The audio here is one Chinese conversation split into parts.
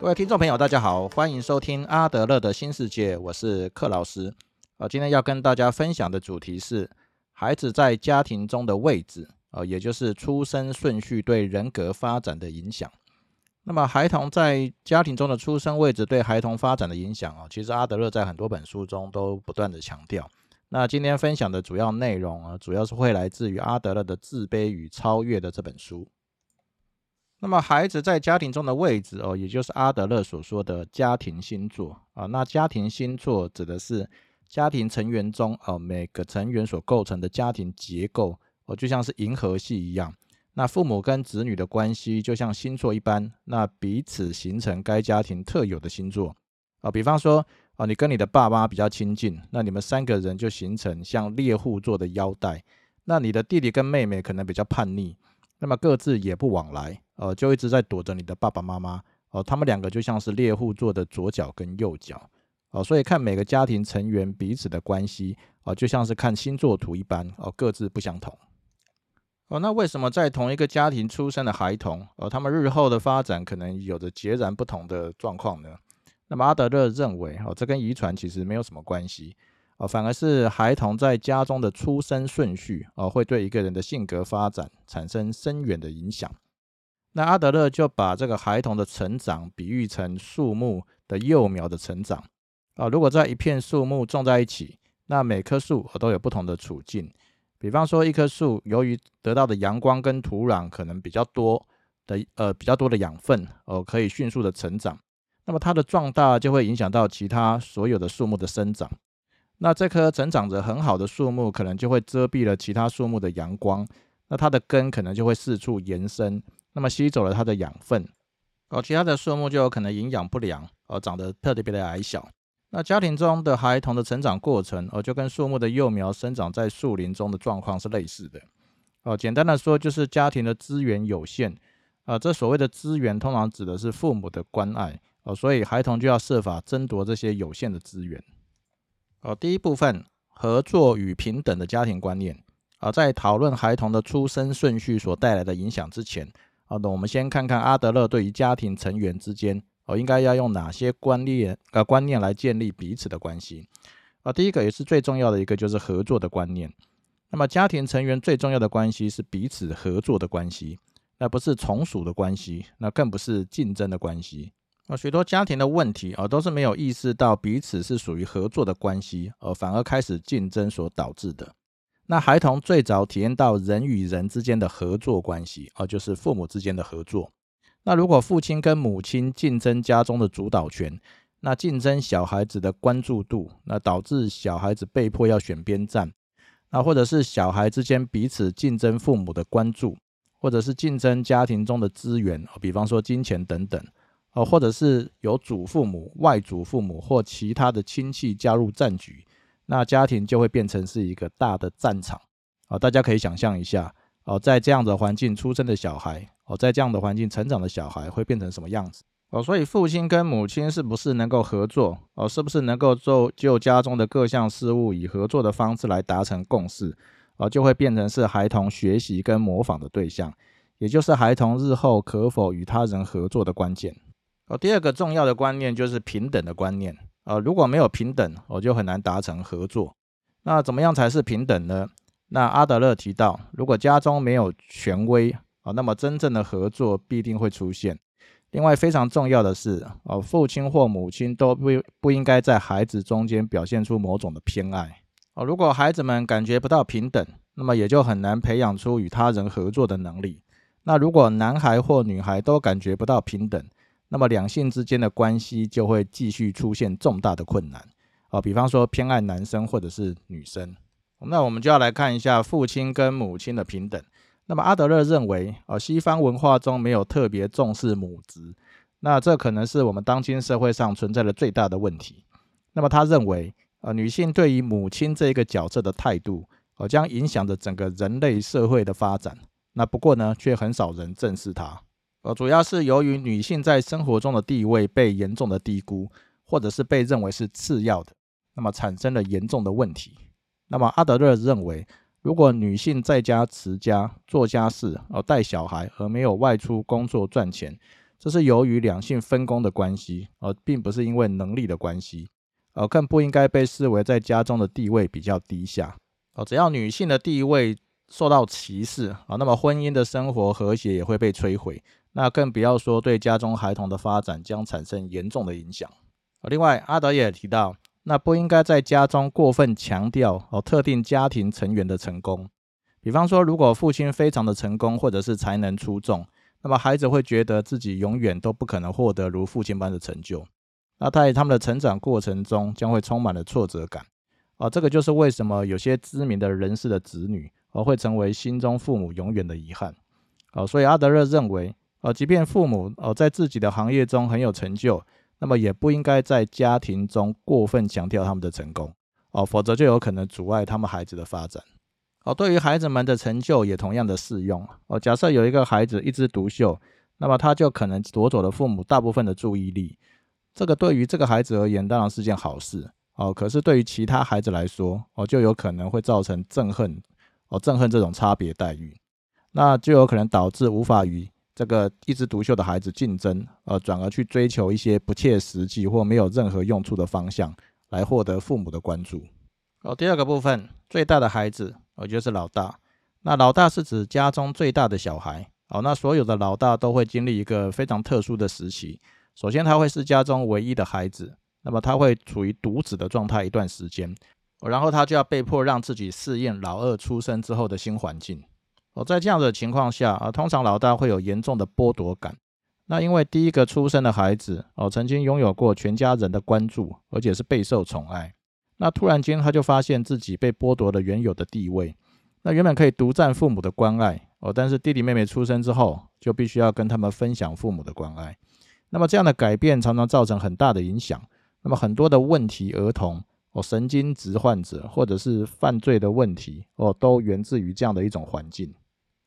各位听众朋友，大家好，欢迎收听阿德勒的新世界，我是克老师。呃，今天要跟大家分享的主题是孩子在家庭中的位置，呃，也就是出生顺序对人格发展的影响。那么，孩童在家庭中的出生位置对孩童发展的影响啊，其实阿德勒在很多本书中都不断的强调。那今天分享的主要内容啊，主要是会来自于阿德勒的《自卑与超越》的这本书。那么，孩子在家庭中的位置哦，也就是阿德勒所说的家庭星座啊。那家庭星座指的是家庭成员中哦每个成员所构成的家庭结构哦，就像是银河系一样。那父母跟子女的关系就像星座一般，那彼此形成该家庭特有的星座啊。比方说啊，你跟你的爸妈比较亲近，那你们三个人就形成像猎户座的腰带。那你的弟弟跟妹妹可能比较叛逆，那么各自也不往来。呃，就一直在躲着你的爸爸妈妈哦，他们两个就像是猎户座的左脚跟右脚哦，所以看每个家庭成员彼此的关系哦，就像是看星座图一般哦，各自不相同哦。那为什么在同一个家庭出生的孩童哦，他们日后的发展可能有着截然不同的状况呢？那么阿德勒认为哦，这跟遗传其实没有什么关系哦，反而是孩童在家中的出生顺序哦，会对一个人的性格发展产生深远的影响。那阿德勒就把这个孩童的成长比喻成树木的幼苗的成长啊。如果在一片树木种在一起，那每棵树都有不同的处境。比方说，一棵树由于得到的阳光跟土壤可能比较多的呃比较多的养分哦，可以迅速的成长。那么它的壮大就会影响到其他所有的树木的生长。那这棵成长着很好的树木，可能就会遮蔽了其他树木的阳光。那它的根可能就会四处延伸。那么吸走了它的养分，哦，其他的树木就有可能营养不良，而长得特别别的矮小。那家庭中的孩童的成长过程，哦，就跟树木的幼苗生长在树林中的状况是类似的。哦，简单的说，就是家庭的资源有限，啊，这所谓的资源通常指的是父母的关爱，哦，所以孩童就要设法争夺这些有限的资源。哦，第一部分，合作与平等的家庭观念，啊，在讨论孩童的出生顺序所带来的影响之前。好的，我们先看看阿德勒对于家庭成员之间哦，应该要用哪些观念呃观念来建立彼此的关系啊。第一个也是最重要的一个就是合作的观念。那么家庭成员最重要的关系是彼此合作的关系，那不是从属的关系，那更不是竞争的关系啊。许多家庭的问题啊，都是没有意识到彼此是属于合作的关系，而反而开始竞争所导致的。那孩童最早体验到人与人之间的合作关系，啊，就是父母之间的合作。那如果父亲跟母亲竞争家中的主导权，那竞争小孩子的关注度，那导致小孩子被迫要选边站。那或者是小孩之间彼此竞争父母的关注，或者是竞争家庭中的资源，比方说金钱等等，哦，或者是有祖父母、外祖父母或其他的亲戚加入战局。那家庭就会变成是一个大的战场啊！大家可以想象一下哦，在这样的环境出生的小孩哦，在这样的环境成长的小孩会变成什么样子哦？所以父亲跟母亲是不是能够合作哦？是不是能够就就家中的各项事务以合作的方式来达成共识哦？就会变成是孩童学习跟模仿的对象，也就是孩童日后可否与他人合作的关键哦。第二个重要的观念就是平等的观念。呃，如果没有平等，我就很难达成合作。那怎么样才是平等呢？那阿德勒提到，如果家中没有权威啊，那么真正的合作必定会出现。另外，非常重要的是，哦，父亲或母亲都不不应该在孩子中间表现出某种的偏爱。哦，如果孩子们感觉不到平等，那么也就很难培养出与他人合作的能力。那如果男孩或女孩都感觉不到平等，那么两性之间的关系就会继续出现重大的困难啊，比方说偏爱男生或者是女生。那我们就要来看一下父亲跟母亲的平等。那么阿德勒认为，呃，西方文化中没有特别重视母职，那这可能是我们当今社会上存在的最大的问题。那么他认为，呃，女性对于母亲这一个角色的态度，呃，将影响着整个人类社会的发展。那不过呢，却很少人正视它。呃，主要是由于女性在生活中的地位被严重的低估，或者是被认为是次要的，那么产生了严重的问题。那么阿德勒认为，如果女性在家持家做家事，呃带小孩，而没有外出工作赚钱，这是由于两性分工的关系，而并不是因为能力的关系，而更不应该被视为在家中的地位比较低下。哦，只要女性的地位受到歧视啊，那么婚姻的生活和谐也会被摧毁。那更不要说对家中孩童的发展将产生严重的影响。另外，阿德也提到，那不应该在家中过分强调哦特定家庭成员的成功。比方说，如果父亲非常的成功，或者是才能出众，那么孩子会觉得自己永远都不可能获得如父亲般的成就。那在他们的成长过程中，将会充满了挫折感。啊，这个就是为什么有些知名的人士的子女，而会成为心中父母永远的遗憾。啊，所以阿德勒认为。呃，即便父母呃在自己的行业中很有成就，那么也不应该在家庭中过分强调他们的成功哦，否则就有可能阻碍他们孩子的发展。哦，对于孩子们的成就也同样的适用哦。假设有一个孩子一枝独秀，那么他就可能夺走了父母大部分的注意力。这个对于这个孩子而言当然是件好事哦，可是对于其他孩子来说哦，就有可能会造成憎恨哦，憎恨这种差别待遇，那就有可能导致无法与这个一枝独秀的孩子竞争，呃，转而去追求一些不切实际或没有任何用处的方向，来获得父母的关注。哦，第二个部分，最大的孩子，我觉得是老大。那老大是指家中最大的小孩。哦，那所有的老大都会经历一个非常特殊的时期。首先，他会是家中唯一的孩子，那么他会处于独子的状态一段时间，然后他就要被迫让自己适应老二出生之后的新环境。哦，在这样的情况下啊，通常老大会有严重的剥夺感。那因为第一个出生的孩子哦，曾经拥有过全家人的关注，而且是备受宠爱。那突然间他就发现自己被剥夺了原有的地位。那原本可以独占父母的关爱哦，但是弟弟妹妹出生之后，就必须要跟他们分享父母的关爱。那么这样的改变常常造成很大的影响。那么很多的问题儿童哦，神经质患者或者是犯罪的问题哦，都源自于这样的一种环境。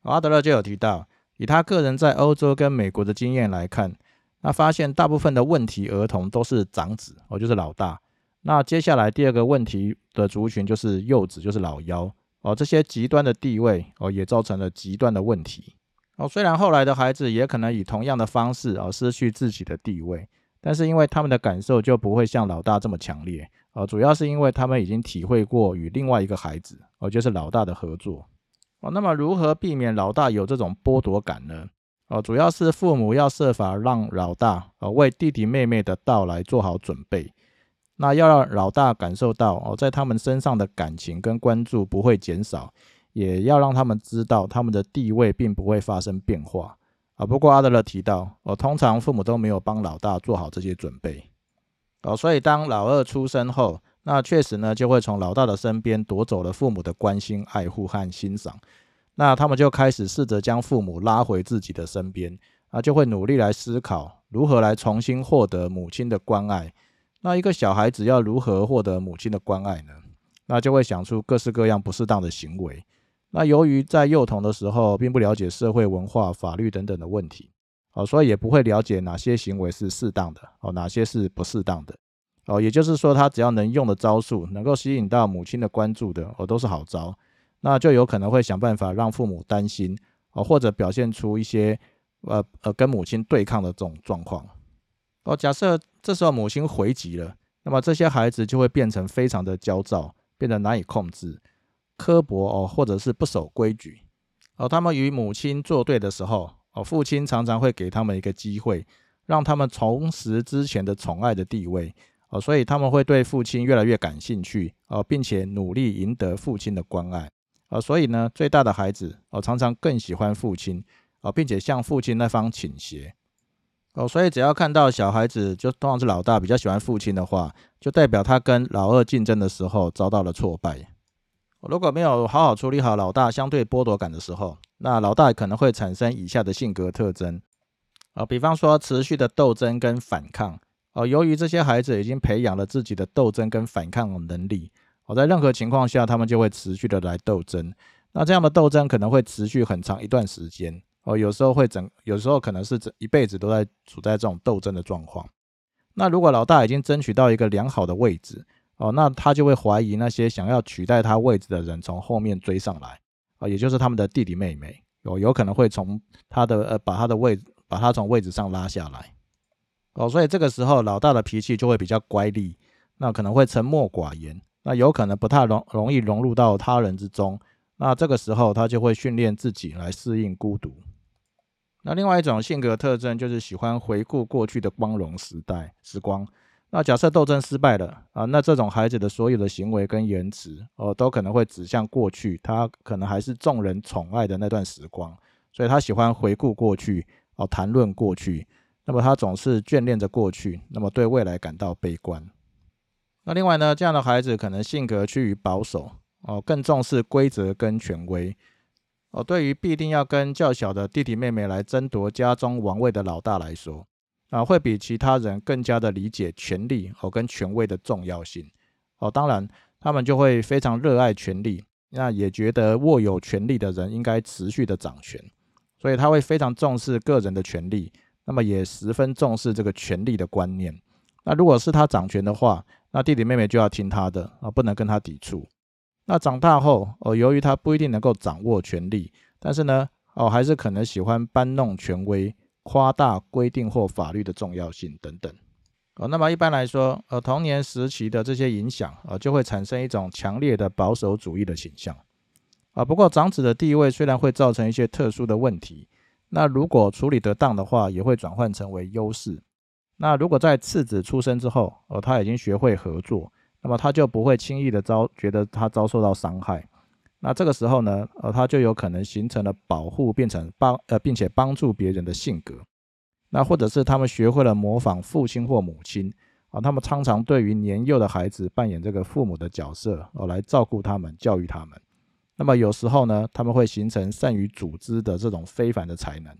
阿德勒就有提到，以他个人在欧洲跟美国的经验来看，那发现大部分的问题儿童都是长子哦，就是老大。那接下来第二个问题的族群就是幼子，就是老幺哦。这些极端的地位哦，也造成了极端的问题哦。虽然后来的孩子也可能以同样的方式而失去自己的地位，但是因为他们的感受就不会像老大这么强烈呃。主要是因为他们已经体会过与另外一个孩子哦，就是老大的合作。哦，那么如何避免老大有这种剥夺感呢？哦，主要是父母要设法让老大呃为弟弟妹妹的到来做好准备。那要让老大感受到哦，在他们身上的感情跟关注不会减少，也要让他们知道他们的地位并不会发生变化啊。不过阿德勒提到，哦，通常父母都没有帮老大做好这些准备哦，所以当老二出生后。那确实呢，就会从老大的身边夺走了父母的关心、爱护和欣赏。那他们就开始试着将父母拉回自己的身边，啊，就会努力来思考如何来重新获得母亲的关爱。那一个小孩子要如何获得母亲的关爱呢？那就会想出各式各样不适当的行为。那由于在幼童的时候并不了解社会文化、法律等等的问题，哦，所以也不会了解哪些行为是适当的，哦，哪些是不适当的。哦，也就是说，他只要能用的招数，能够吸引到母亲的关注的，哦，都是好招，那就有可能会想办法让父母担心，哦，或者表现出一些，呃呃，跟母亲对抗的这种状况。哦，假设这时候母亲回击了，那么这些孩子就会变成非常的焦躁，变得难以控制，刻薄哦，或者是不守规矩。哦，他们与母亲作对的时候，哦，父亲常常会给他们一个机会，让他们重拾之前的宠爱的地位。哦，所以他们会对父亲越来越感兴趣，哦，并且努力赢得父亲的关爱，哦，所以呢，最大的孩子哦，常常更喜欢父亲，哦，并且向父亲那方倾斜，哦，所以只要看到小孩子就通常是老大比较喜欢父亲的话，就代表他跟老二竞争的时候遭到了挫败。如果没有好好处理好老大相对剥夺感的时候，那老大可能会产生以下的性格特征，啊，比方说持续的斗争跟反抗。哦，由于这些孩子已经培养了自己的斗争跟反抗能力，哦，在任何情况下，他们就会持续的来斗争。那这样的斗争可能会持续很长一段时间，哦，有时候会整，有时候可能是整一辈子都在处在这种斗争的状况。那如果老大已经争取到一个良好的位置，哦，那他就会怀疑那些想要取代他位置的人从后面追上来，啊，也就是他们的弟弟妹妹，有有可能会从他的呃把他的位把他从位置上拉下来。哦，所以这个时候老大的脾气就会比较乖戾，那可能会沉默寡言，那有可能不太容容易融入到他人之中。那这个时候他就会训练自己来适应孤独。那另外一种性格特征就是喜欢回顾过去的光荣时代时光。那假设斗争失败了啊，那这种孩子的所有的行为跟言辞哦，都可能会指向过去，他可能还是众人宠爱的那段时光，所以他喜欢回顾过去哦，谈论过去。那么他总是眷恋着过去，那么对未来感到悲观。那另外呢，这样的孩子可能性格趋于保守哦，更重视规则跟权威哦。对于必定要跟较小的弟弟妹妹来争夺家中王位的老大来说。啊，会比其他人更加的理解权力哦跟权威的重要性哦。当然，他们就会非常热爱权力，那也觉得握有权力的人应该持续的掌权，所以他会非常重视个人的权利，那么也十分重视这个权力的观念。那如果是他掌权的话，那弟弟妹妹就要听他的啊，不能跟他抵触。那长大后哦，由于他不一定能够掌握权力，但是呢哦，还是可能喜欢搬弄权威。夸大规定或法律的重要性等等，哦，那么一般来说，呃，童年时期的这些影响，呃，就会产生一种强烈的保守主义的倾向，啊，不过长子的地位虽然会造成一些特殊的问题，那如果处理得当的话，也会转换成为优势。那如果在次子出生之后，呃，他已经学会合作，那么他就不会轻易的遭觉得他遭受到伤害。那这个时候呢，呃，他就有可能形成了保护，变成帮呃，并且帮助别人的性格。那或者是他们学会了模仿父亲或母亲啊，他们常常对于年幼的孩子扮演这个父母的角色，哦，来照顾他们，教育他们。那么有时候呢，他们会形成善于组织的这种非凡的才能。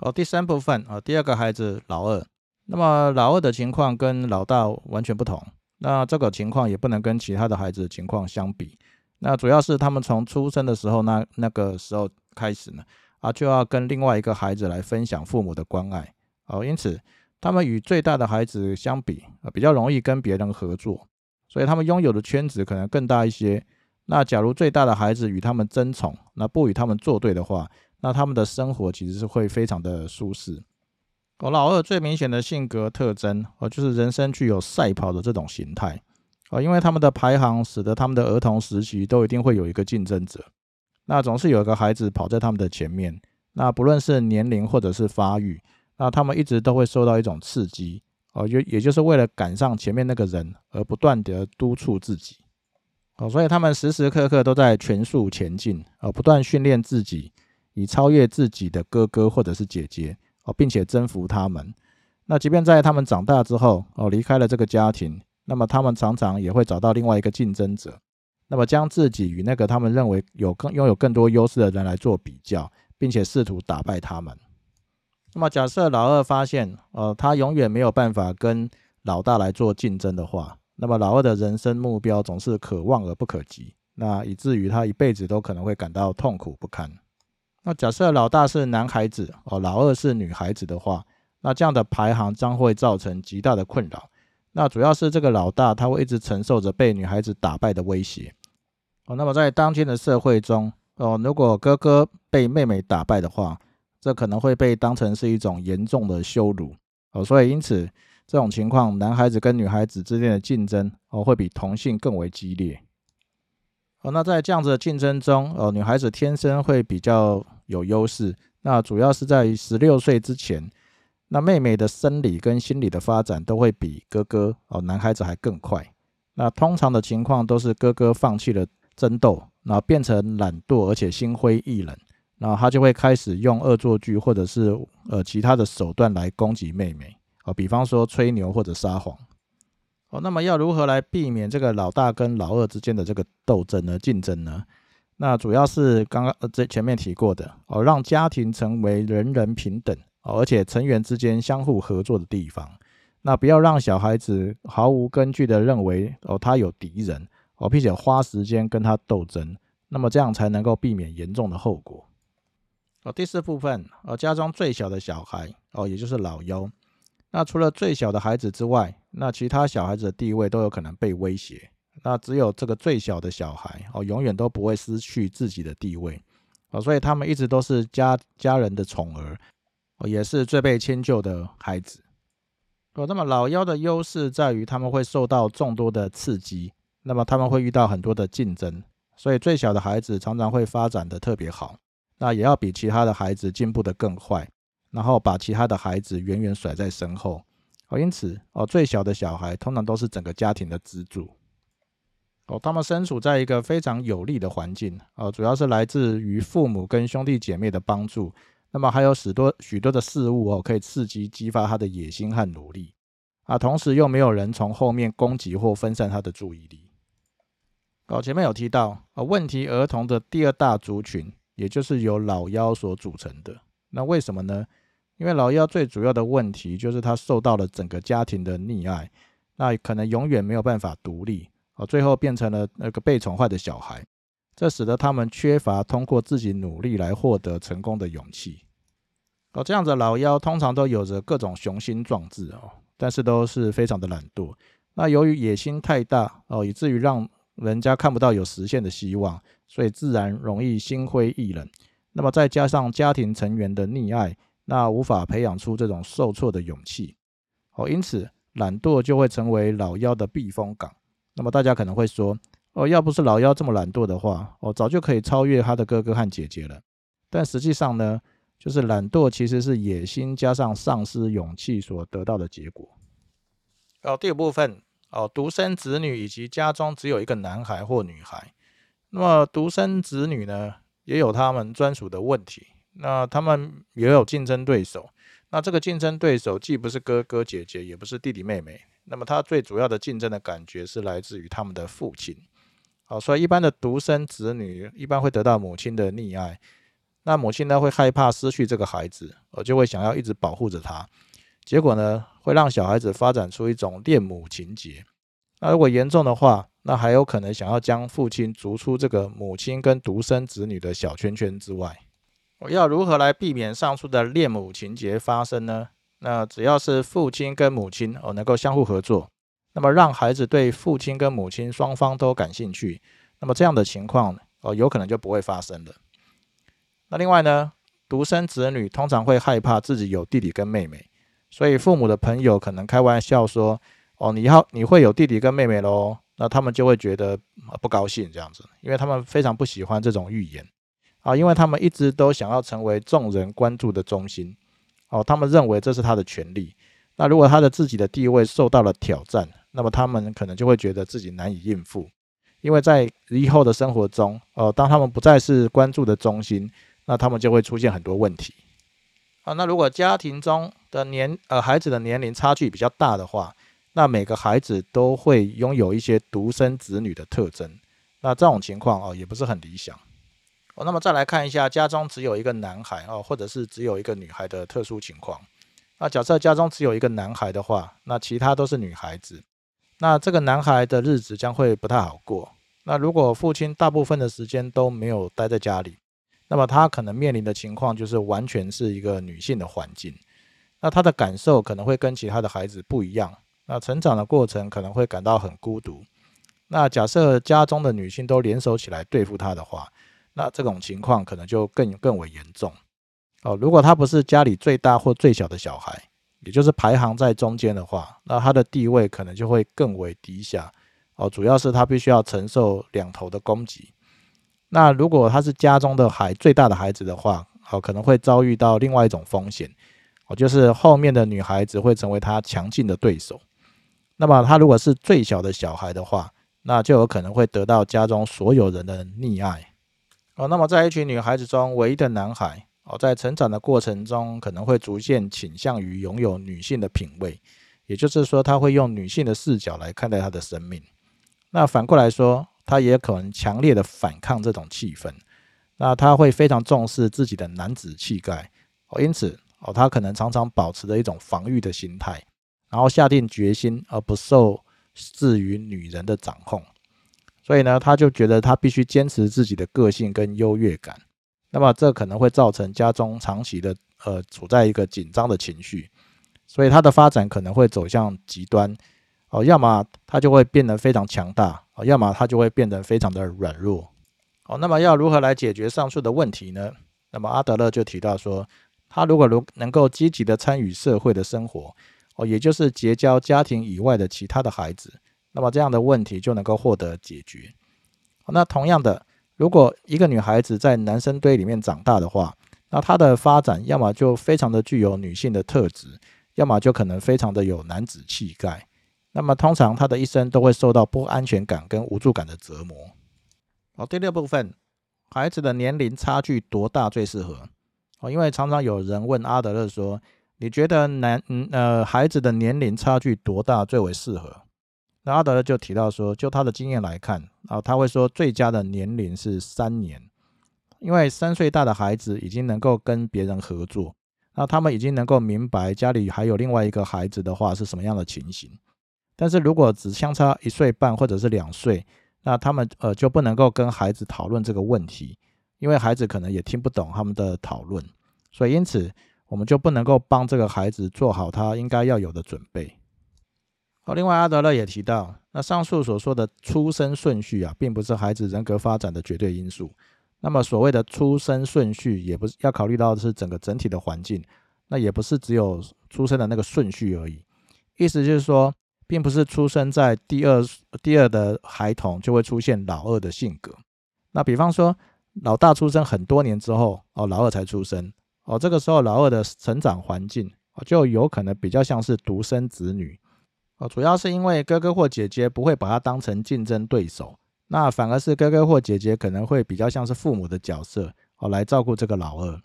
哦，第三部分啊，第二个孩子老二，那么老二的情况跟老大完全不同。那这个情况也不能跟其他的孩子的情况相比。那主要是他们从出生的时候，那那个时候开始呢，啊，就要跟另外一个孩子来分享父母的关爱，哦，因此他们与最大的孩子相比，啊，比较容易跟别人合作，所以他们拥有的圈子可能更大一些。那假如最大的孩子与他们争宠，那不与他们作对的话，那他们的生活其实是会非常的舒适。我老二最明显的性格特征，哦，就是人生具有赛跑的这种形态。哦，因为他们的排行使得他们的儿童时期都一定会有一个竞争者，那总是有一个孩子跑在他们的前面，那不论是年龄或者是发育，那他们一直都会受到一种刺激，哦，也也就是为了赶上前面那个人而不断的督促自己，哦，所以他们时时刻刻都在全速前进，哦，不断训练自己，以超越自己的哥哥或者是姐姐，哦，并且征服他们。那即便在他们长大之后，哦，离开了这个家庭。那么他们常常也会找到另外一个竞争者，那么将自己与那个他们认为有更拥有更多优势的人来做比较，并且试图打败他们。那么假设老二发现，呃，他永远没有办法跟老大来做竞争的话，那么老二的人生目标总是可望而不可及，那以至于他一辈子都可能会感到痛苦不堪。那假设老大是男孩子，哦，老二是女孩子的话，那这样的排行将会造成极大的困扰。那主要是这个老大，他会一直承受着被女孩子打败的威胁哦。那么在当今的社会中哦，如果哥哥被妹妹打败的话，这可能会被当成是一种严重的羞辱哦。所以因此，这种情况，男孩子跟女孩子之间的竞争哦，会比同性更为激烈哦。那在这样子的竞争中哦，女孩子天生会比较有优势。那主要是在十六岁之前。那妹妹的生理跟心理的发展都会比哥哥哦，男孩子还更快。那通常的情况都是哥哥放弃了争斗，那变成懒惰而且心灰意冷，那他就会开始用恶作剧或者是呃其他的手段来攻击妹妹哦，比方说吹牛或者撒谎哦。那么要如何来避免这个老大跟老二之间的这个斗争呢？竞争呢？那主要是刚刚呃这前面提过的哦，让家庭成为人人平等。哦，而且成员之间相互合作的地方，那不要让小孩子毫无根据的认为哦他有敌人哦，并且花时间跟他斗争，那么这样才能够避免严重的后果。哦，第四部分，哦家中最小的小孩哦，也就是老幺，那除了最小的孩子之外，那其他小孩子的地位都有可能被威胁，那只有这个最小的小孩哦，永远都不会失去自己的地位哦，所以他们一直都是家家人的宠儿。也是最被迁就的孩子。哦，那么老幺的优势在于他们会受到众多的刺激，那么他们会遇到很多的竞争，所以最小的孩子常常会发展的特别好，那也要比其他的孩子进步的更快，然后把其他的孩子远远甩在身后。哦，因此哦，最小的小孩通常都是整个家庭的支柱。哦，他们身处在一个非常有利的环境，哦，主要是来自于父母跟兄弟姐妹的帮助。那么还有许多许多的事物哦，可以刺激激发他的野心和努力啊，同时又没有人从后面攻击或分散他的注意力。哦，前面有提到啊，问题儿童的第二大族群，也就是由老幺所组成的。那为什么呢？因为老幺最主要的问题就是他受到了整个家庭的溺爱，那可能永远没有办法独立哦，最后变成了那个被宠坏的小孩。这使得他们缺乏通过自己努力来获得成功的勇气。哦，这样的老妖通常都有着各种雄心壮志哦，但是都是非常的懒惰。那由于野心太大哦，以至于让人家看不到有实现的希望，所以自然容易心灰意冷。那么再加上家庭成员的溺爱，那无法培养出这种受挫的勇气。哦，因此懒惰就会成为老妖的避风港。那么大家可能会说。哦，要不是老幺这么懒惰的话，哦，早就可以超越他的哥哥和姐姐了。但实际上呢，就是懒惰其实是野心加上丧失勇气所得到的结果。哦，第五部分哦，独生子女以及家中只有一个男孩或女孩。那么独生子女呢，也有他们专属的问题。那他们也有竞争对手。那这个竞争对手既不是哥哥姐姐，也不是弟弟妹妹。那么他最主要的竞争的感觉是来自于他们的父亲。好，所以一般的独生子女一般会得到母亲的溺爱，那母亲呢会害怕失去这个孩子，而就会想要一直保护着他，结果呢会让小孩子发展出一种恋母情节。那如果严重的话，那还有可能想要将父亲逐出这个母亲跟独生子女的小圈圈之外。我要如何来避免上述的恋母情节发生呢？那只要是父亲跟母亲哦能够相互合作。那么让孩子对父亲跟母亲双方都感兴趣，那么这样的情况哦，有可能就不会发生了。那另外呢，独生子女通常会害怕自己有弟弟跟妹妹，所以父母的朋友可能开玩笑说：“哦，你要你会有弟弟跟妹妹喽？”那他们就会觉得不高兴这样子，因为他们非常不喜欢这种预言啊，因为他们一直都想要成为众人关注的中心哦，他们认为这是他的权利。那如果他的自己的地位受到了挑战，那么他们可能就会觉得自己难以应付，因为在以后的生活中，呃，当他们不再是关注的中心，那他们就会出现很多问题。啊，那如果家庭中的年呃孩子的年龄差距比较大的话，那每个孩子都会拥有一些独生子女的特征，那这种情况哦也不是很理想。哦，那么再来看一下家中只有一个男孩哦，或者是只有一个女孩的特殊情况。那假设家中只有一个男孩的话，那其他都是女孩子。那这个男孩的日子将会不太好过。那如果父亲大部分的时间都没有待在家里，那么他可能面临的情况就是完全是一个女性的环境。那他的感受可能会跟其他的孩子不一样。那成长的过程可能会感到很孤独。那假设家中的女性都联手起来对付他的话，那这种情况可能就更更为严重。哦，如果他不是家里最大或最小的小孩。也就是排行在中间的话，那他的地位可能就会更为低下哦。主要是他必须要承受两头的攻击。那如果他是家中的孩最大的孩子的话，哦，可能会遭遇到另外一种风险哦，就是后面的女孩子会成为他强劲的对手。那么他如果是最小的小孩的话，那就有可能会得到家中所有人的溺爱哦。那么在一群女孩子中，唯一的男孩。哦，在成长的过程中，可能会逐渐倾向于拥有女性的品味，也就是说，他会用女性的视角来看待他的生命。那反过来说，他也可能强烈的反抗这种气氛。那他会非常重视自己的男子气概，哦，因此，哦，他可能常常保持着一种防御的心态，然后下定决心而不受制于女人的掌控。所以呢，他就觉得他必须坚持自己的个性跟优越感。那么这可能会造成家中长期的呃处在一个紧张的情绪，所以他的发展可能会走向极端哦，要么他就会变得非常强大哦，要么他就会变得非常的软弱哦。那么要如何来解决上述的问题呢？那么阿德勒就提到说，他如果如能够积极的参与社会的生活，哦，也就是结交家庭以外的其他的孩子，那么这样的问题就能够获得解决。那同样的，如果一个女孩子在男生堆里面长大的话，那她的发展要么就非常的具有女性的特质，要么就可能非常的有男子气概。那么通常她的一生都会受到不安全感跟无助感的折磨。好，第六部分，孩子的年龄差距多大最适合？哦，因为常常有人问阿德勒说。你觉得男嗯呃孩子的年龄差距多大最为适合？那阿德勒就提到说，就他的经验来看啊，他会说最佳的年龄是三年，因为三岁大的孩子已经能够跟别人合作，那他们已经能够明白家里还有另外一个孩子的话是什么样的情形。但是如果只相差一岁半或者是两岁，那他们呃就不能够跟孩子讨论这个问题，因为孩子可能也听不懂他们的讨论，所以因此。我们就不能够帮这个孩子做好他应该要有的准备。好，另外阿德勒也提到，那上述所说的出生顺序啊，并不是孩子人格发展的绝对因素。那么所谓的出生顺序，也不是要考虑到的是整个整体的环境，那也不是只有出生的那个顺序而已。意思就是说，并不是出生在第二第二的孩童就会出现老二的性格。那比方说，老大出生很多年之后，哦，老二才出生。哦，这个时候老二的成长环境哦就有可能比较像是独生子女哦，主要是因为哥哥或姐姐不会把他当成竞争对手，那反而是哥哥或姐姐可能会比较像是父母的角色哦，来照顾这个老二。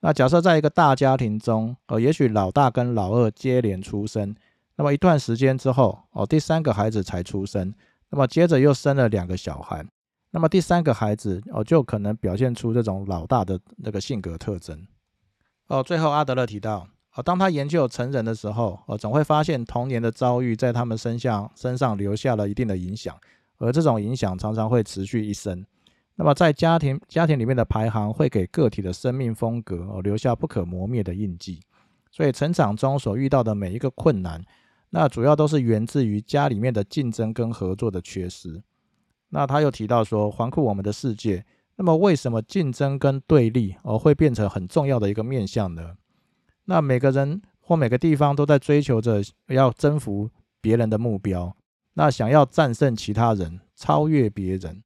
那假设在一个大家庭中哦，也许老大跟老二接连出生，那么一段时间之后哦，第三个孩子才出生，那么接着又生了两个小孩，那么第三个孩子哦，就可能表现出这种老大的那个性格特征。哦，最后阿德勒提到，哦，当他研究成人的时候，哦，总会发现童年的遭遇在他们身上身上留下了一定的影响，而这种影响常常会持续一生。那么在家庭家庭里面的排行会给个体的生命风格哦留下不可磨灭的印记。所以成长中所遇到的每一个困难，那主要都是源自于家里面的竞争跟合作的缺失。那他又提到说，环顾我们的世界。那么，为什么竞争跟对立哦会变成很重要的一个面向呢？那每个人或每个地方都在追求着要征服别人的目标，那想要战胜其他人，超越别人。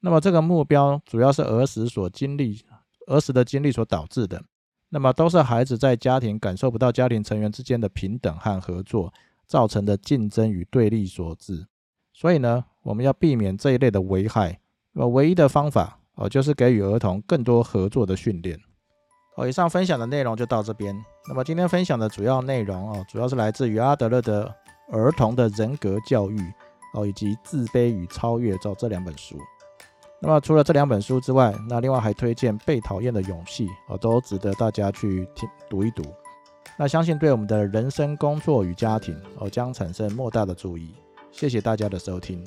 那么这个目标主要是儿时所经历、儿时的经历所导致的。那么都是孩子在家庭感受不到家庭成员之间的平等和合作造成的竞争与对立所致。所以呢，我们要避免这一类的危害。那么唯一的方法。哦，就是给予儿童更多合作的训练。哦，以上分享的内容就到这边。那么今天分享的主要内容哦，主要是来自于阿德勒的《儿童的人格教育》哦，以及《自卑与超越》这这两本书。那么除了这两本书之外，那另外还推荐《被讨厌的勇气》哦，都值得大家去听读一读。那相信对我们的人生、工作与家庭哦，将产生莫大的注意。谢谢大家的收听。